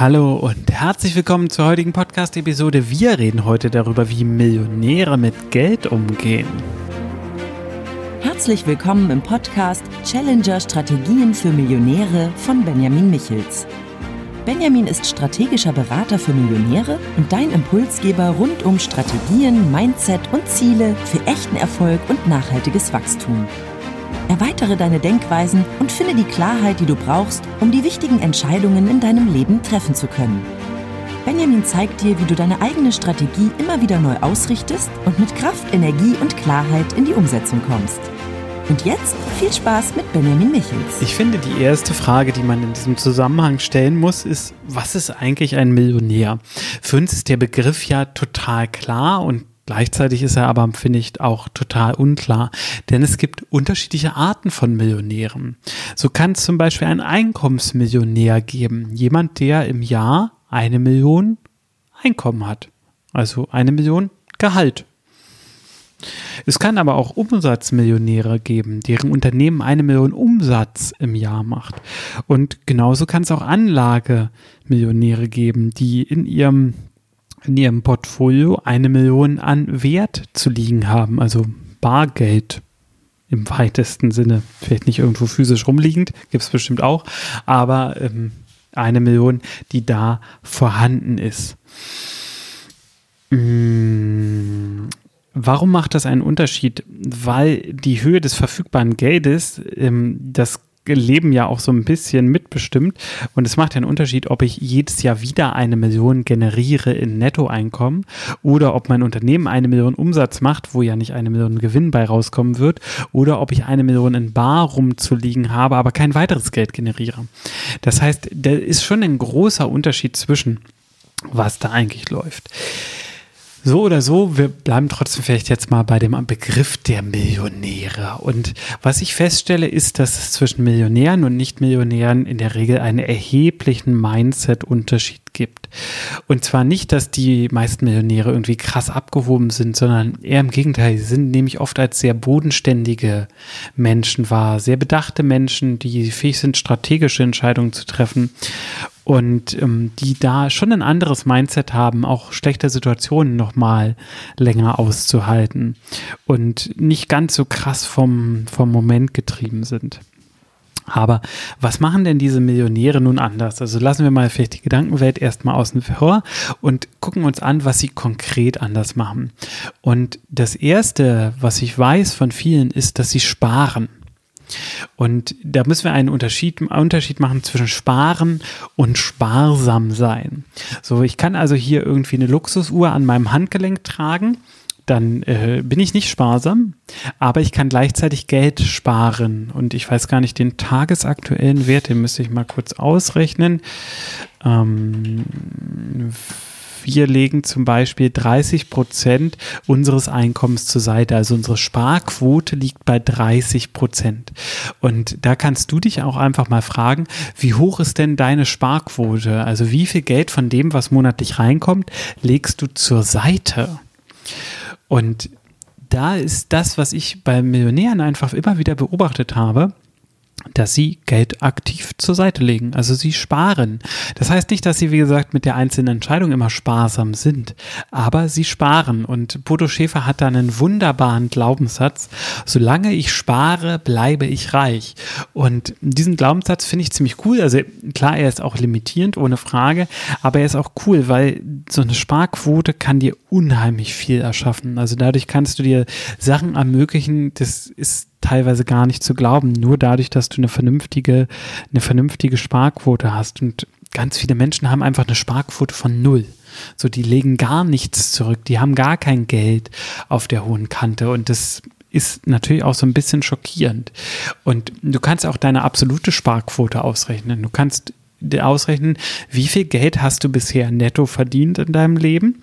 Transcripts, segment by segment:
Hallo und herzlich willkommen zur heutigen Podcast-Episode. Wir reden heute darüber, wie Millionäre mit Geld umgehen. Herzlich willkommen im Podcast Challenger Strategien für Millionäre von Benjamin Michels. Benjamin ist strategischer Berater für Millionäre und dein Impulsgeber rund um Strategien, Mindset und Ziele für echten Erfolg und nachhaltiges Wachstum. Erweitere deine Denkweisen und finde die Klarheit, die du brauchst, um die wichtigen Entscheidungen in deinem Leben treffen zu können. Benjamin zeigt dir, wie du deine eigene Strategie immer wieder neu ausrichtest und mit Kraft, Energie und Klarheit in die Umsetzung kommst. Und jetzt viel Spaß mit Benjamin Michels. Ich finde, die erste Frage, die man in diesem Zusammenhang stellen muss, ist, was ist eigentlich ein Millionär? Für uns ist der Begriff ja total klar und Gleichzeitig ist er aber, finde ich, auch total unklar, denn es gibt unterschiedliche Arten von Millionären. So kann es zum Beispiel einen Einkommensmillionär geben, jemand, der im Jahr eine Million Einkommen hat, also eine Million Gehalt. Es kann aber auch Umsatzmillionäre geben, deren Unternehmen eine Million Umsatz im Jahr macht. Und genauso kann es auch Anlagemillionäre geben, die in ihrem in ihrem Portfolio eine Million an Wert zu liegen haben, also Bargeld im weitesten Sinne. Vielleicht nicht irgendwo physisch rumliegend, gibt es bestimmt auch, aber ähm, eine Million, die da vorhanden ist. Mmh. Warum macht das einen Unterschied? Weil die Höhe des verfügbaren Geldes ähm, das Leben ja auch so ein bisschen mitbestimmt. Und es macht ja einen Unterschied, ob ich jedes Jahr wieder eine Million generiere in Nettoeinkommen oder ob mein Unternehmen eine Million Umsatz macht, wo ja nicht eine Million Gewinn bei rauskommen wird, oder ob ich eine Million in Bar rumzuliegen habe, aber kein weiteres Geld generiere. Das heißt, da ist schon ein großer Unterschied zwischen, was da eigentlich läuft. So oder so, wir bleiben trotzdem vielleicht jetzt mal bei dem Begriff der Millionäre. Und was ich feststelle, ist, dass es zwischen Millionären und Nicht-Millionären in der Regel einen erheblichen Mindset-Unterschied gibt. Und zwar nicht, dass die meisten Millionäre irgendwie krass abgehoben sind, sondern eher im Gegenteil. Sie sind nämlich oft als sehr bodenständige Menschen wahr, sehr bedachte Menschen, die fähig sind, strategische Entscheidungen zu treffen und ähm, die da schon ein anderes Mindset haben, auch schlechte Situationen nochmal länger auszuhalten und nicht ganz so krass vom, vom Moment getrieben sind. Aber was machen denn diese Millionäre nun anders? Also lassen wir mal vielleicht die Gedankenwelt erstmal außen vor und gucken uns an, was sie konkret anders machen. Und das Erste, was ich weiß von vielen, ist, dass sie sparen. Und da müssen wir einen Unterschied, Unterschied machen zwischen sparen und sparsam sein. So, ich kann also hier irgendwie eine Luxusuhr an meinem Handgelenk tragen dann äh, bin ich nicht sparsam, aber ich kann gleichzeitig Geld sparen. Und ich weiß gar nicht den tagesaktuellen Wert, den müsste ich mal kurz ausrechnen. Ähm, wir legen zum Beispiel 30 Prozent unseres Einkommens zur Seite. Also unsere Sparquote liegt bei 30 Prozent. Und da kannst du dich auch einfach mal fragen, wie hoch ist denn deine Sparquote? Also wie viel Geld von dem, was monatlich reinkommt, legst du zur Seite? Und da ist das, was ich bei Millionären einfach immer wieder beobachtet habe, dass sie Geld aktiv zur Seite legen. Also sie sparen. Das heißt nicht, dass sie, wie gesagt, mit der einzelnen Entscheidung immer sparsam sind, aber sie sparen. Und Bodo Schäfer hat da einen wunderbaren Glaubenssatz. Solange ich spare, bleibe ich reich. Und diesen Glaubenssatz finde ich ziemlich cool. Also klar, er ist auch limitierend, ohne Frage, aber er ist auch cool, weil so eine Sparquote kann dir unheimlich viel erschaffen. Also dadurch kannst du dir Sachen ermöglichen, das ist teilweise gar nicht zu glauben, nur dadurch, dass du eine vernünftige, eine vernünftige Sparquote hast. Und ganz viele Menschen haben einfach eine Sparquote von null. So, die legen gar nichts zurück, die haben gar kein Geld auf der hohen Kante und das ist natürlich auch so ein bisschen schockierend. Und du kannst auch deine absolute Sparquote ausrechnen. Du kannst ausrechnen, wie viel Geld hast du bisher netto verdient in deinem Leben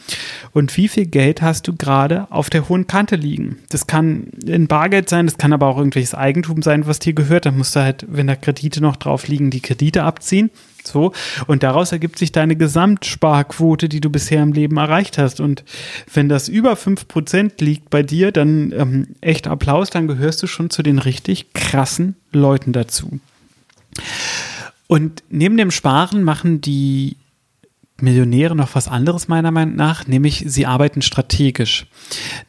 und wie viel Geld hast du gerade auf der hohen Kante liegen. Das kann in Bargeld sein, das kann aber auch irgendwelches Eigentum sein, was dir gehört. Da musst du halt, wenn da Kredite noch drauf liegen, die Kredite abziehen. So. Und daraus ergibt sich deine Gesamtsparquote, die du bisher im Leben erreicht hast. Und wenn das über 5% liegt bei dir, dann ähm, echt Applaus, dann gehörst du schon zu den richtig krassen Leuten dazu. Und neben dem Sparen machen die Millionäre noch was anderes meiner Meinung nach, nämlich sie arbeiten strategisch.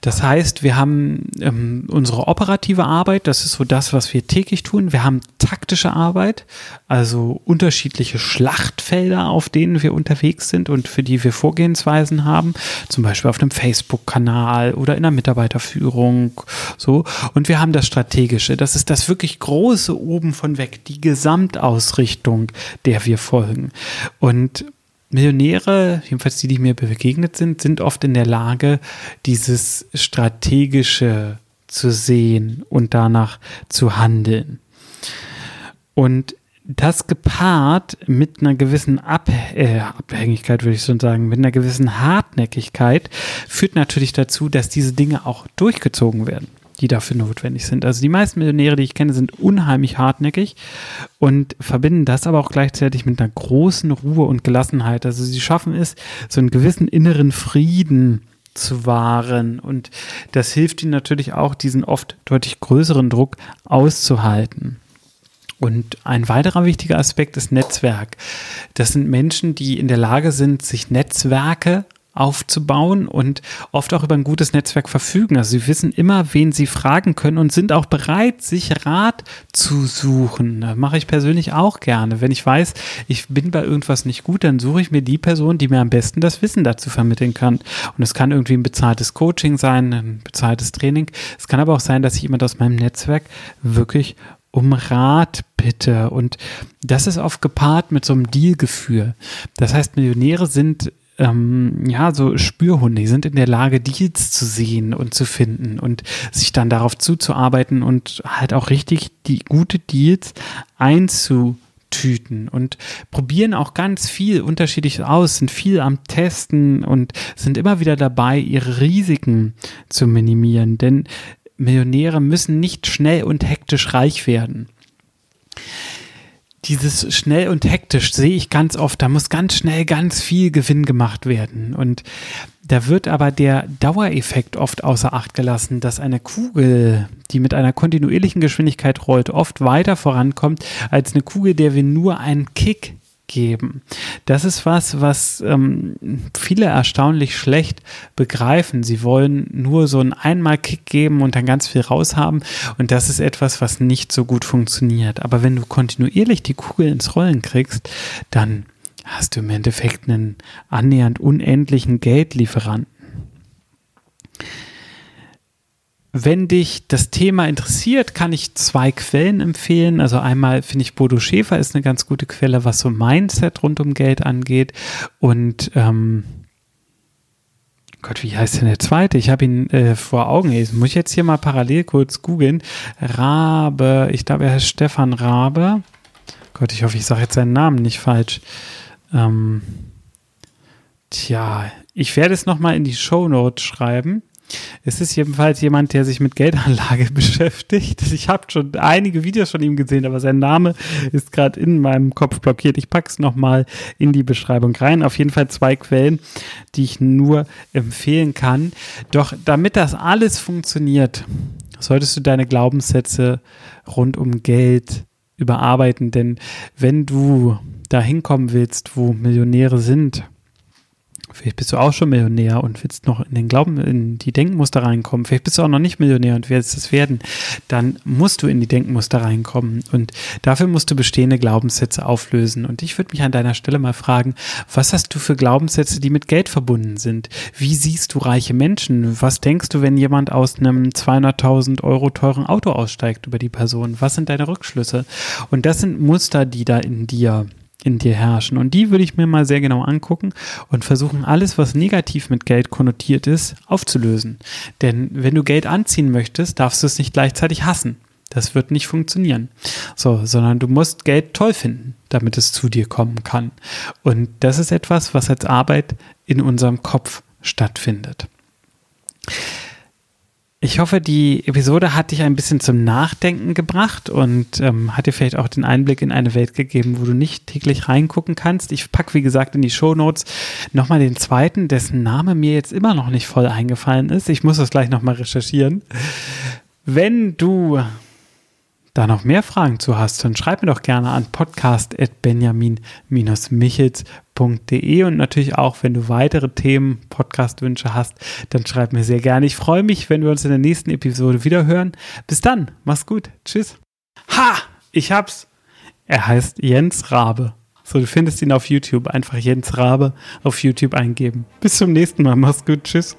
Das heißt, wir haben ähm, unsere operative Arbeit, das ist so das, was wir täglich tun. Wir haben taktische Arbeit, also unterschiedliche Schlachtfelder, auf denen wir unterwegs sind und für die wir Vorgehensweisen haben, zum Beispiel auf einem Facebook-Kanal oder in der Mitarbeiterführung, so. Und wir haben das Strategische, das ist das wirklich große oben von weg, die Gesamtausrichtung, der wir folgen. Und Millionäre, jedenfalls die, die mir begegnet sind, sind oft in der Lage, dieses Strategische zu sehen und danach zu handeln. Und das gepaart mit einer gewissen Ab äh, Abhängigkeit, würde ich schon sagen, mit einer gewissen Hartnäckigkeit, führt natürlich dazu, dass diese Dinge auch durchgezogen werden die dafür notwendig sind. Also die meisten Millionäre, die ich kenne, sind unheimlich hartnäckig und verbinden das aber auch gleichzeitig mit einer großen Ruhe und Gelassenheit. Also sie schaffen es, so einen gewissen inneren Frieden zu wahren und das hilft ihnen natürlich auch, diesen oft deutlich größeren Druck auszuhalten. Und ein weiterer wichtiger Aspekt ist Netzwerk. Das sind Menschen, die in der Lage sind, sich Netzwerke aufzubauen und oft auch über ein gutes Netzwerk verfügen. Also sie wissen immer, wen sie fragen können und sind auch bereit, sich Rat zu suchen. Das mache ich persönlich auch gerne. Wenn ich weiß, ich bin bei irgendwas nicht gut, dann suche ich mir die Person, die mir am besten das Wissen dazu vermitteln kann. Und es kann irgendwie ein bezahltes Coaching sein, ein bezahltes Training. Es kann aber auch sein, dass ich jemand aus meinem Netzwerk wirklich um Rat bitte. Und das ist oft gepaart mit so einem Dealgefühl. Das heißt, Millionäre sind ähm, ja, so Spürhunde, die sind in der Lage, Deals zu sehen und zu finden und sich dann darauf zuzuarbeiten und halt auch richtig die gute Deals einzutüten und probieren auch ganz viel unterschiedlich aus, sind viel am Testen und sind immer wieder dabei, ihre Risiken zu minimieren, denn Millionäre müssen nicht schnell und hektisch reich werden dieses schnell und hektisch sehe ich ganz oft. Da muss ganz schnell ganz viel Gewinn gemacht werden. Und da wird aber der Dauereffekt oft außer Acht gelassen, dass eine Kugel, die mit einer kontinuierlichen Geschwindigkeit rollt, oft weiter vorankommt als eine Kugel, der wir nur einen Kick geben. Das ist was, was ähm, viele erstaunlich schlecht begreifen. Sie wollen nur so einen Einmal-Kick geben und dann ganz viel raushaben. Und das ist etwas, was nicht so gut funktioniert. Aber wenn du kontinuierlich die Kugel ins Rollen kriegst, dann hast du im Endeffekt einen annähernd unendlichen Geldlieferanten. Wenn dich das Thema interessiert, kann ich zwei Quellen empfehlen. Also einmal finde ich Bodo Schäfer ist eine ganz gute Quelle, was so Mindset rund um Geld angeht. Und ähm, Gott, wie heißt denn der zweite? Ich habe ihn äh, vor Augen. Ich muss jetzt hier mal parallel kurz googeln. Rabe, ich glaube, er heißt Stefan Rabe. Gott, ich hoffe, ich sage jetzt seinen Namen nicht falsch. Ähm, tja, ich werde es nochmal in die Show Notes schreiben. Es ist jedenfalls jemand, der sich mit Geldanlage beschäftigt. Ich habe schon einige Videos von ihm gesehen, aber sein Name ist gerade in meinem Kopf blockiert. Ich packe es nochmal in die Beschreibung rein. Auf jeden Fall zwei Quellen, die ich nur empfehlen kann. Doch damit das alles funktioniert, solltest du deine Glaubenssätze rund um Geld überarbeiten. Denn wenn du da hinkommen willst, wo Millionäre sind, Vielleicht bist du auch schon Millionär und willst noch in den Glauben, in die Denkmuster reinkommen. Vielleicht bist du auch noch nicht Millionär und willst es werden. Dann musst du in die Denkmuster reinkommen. Und dafür musst du bestehende Glaubenssätze auflösen. Und ich würde mich an deiner Stelle mal fragen, was hast du für Glaubenssätze, die mit Geld verbunden sind? Wie siehst du reiche Menschen? Was denkst du, wenn jemand aus einem 200.000 Euro teuren Auto aussteigt über die Person? Was sind deine Rückschlüsse? Und das sind Muster, die da in dir in dir herrschen. Und die würde ich mir mal sehr genau angucken und versuchen, alles, was negativ mit Geld konnotiert ist, aufzulösen. Denn wenn du Geld anziehen möchtest, darfst du es nicht gleichzeitig hassen. Das wird nicht funktionieren. So, sondern du musst Geld toll finden, damit es zu dir kommen kann. Und das ist etwas, was als Arbeit in unserem Kopf stattfindet. Ich hoffe, die Episode hat dich ein bisschen zum Nachdenken gebracht und ähm, hat dir vielleicht auch den Einblick in eine Welt gegeben, wo du nicht täglich reingucken kannst. Ich packe, wie gesagt, in die Show Notes nochmal den zweiten, dessen Name mir jetzt immer noch nicht voll eingefallen ist. Ich muss das gleich nochmal recherchieren. Wenn du da noch mehr Fragen zu hast, dann schreib mir doch gerne an podcast.benjamin-michels.com podcast.de und natürlich auch, wenn du weitere Themen, Podcast-Wünsche hast, dann schreib mir sehr gerne. Ich freue mich, wenn wir uns in der nächsten Episode wieder hören. Bis dann, mach's gut. Tschüss. Ha! Ich hab's. Er heißt Jens Rabe. So, du findest ihn auf YouTube. Einfach Jens Rabe auf YouTube eingeben. Bis zum nächsten Mal. Mach's gut. Tschüss.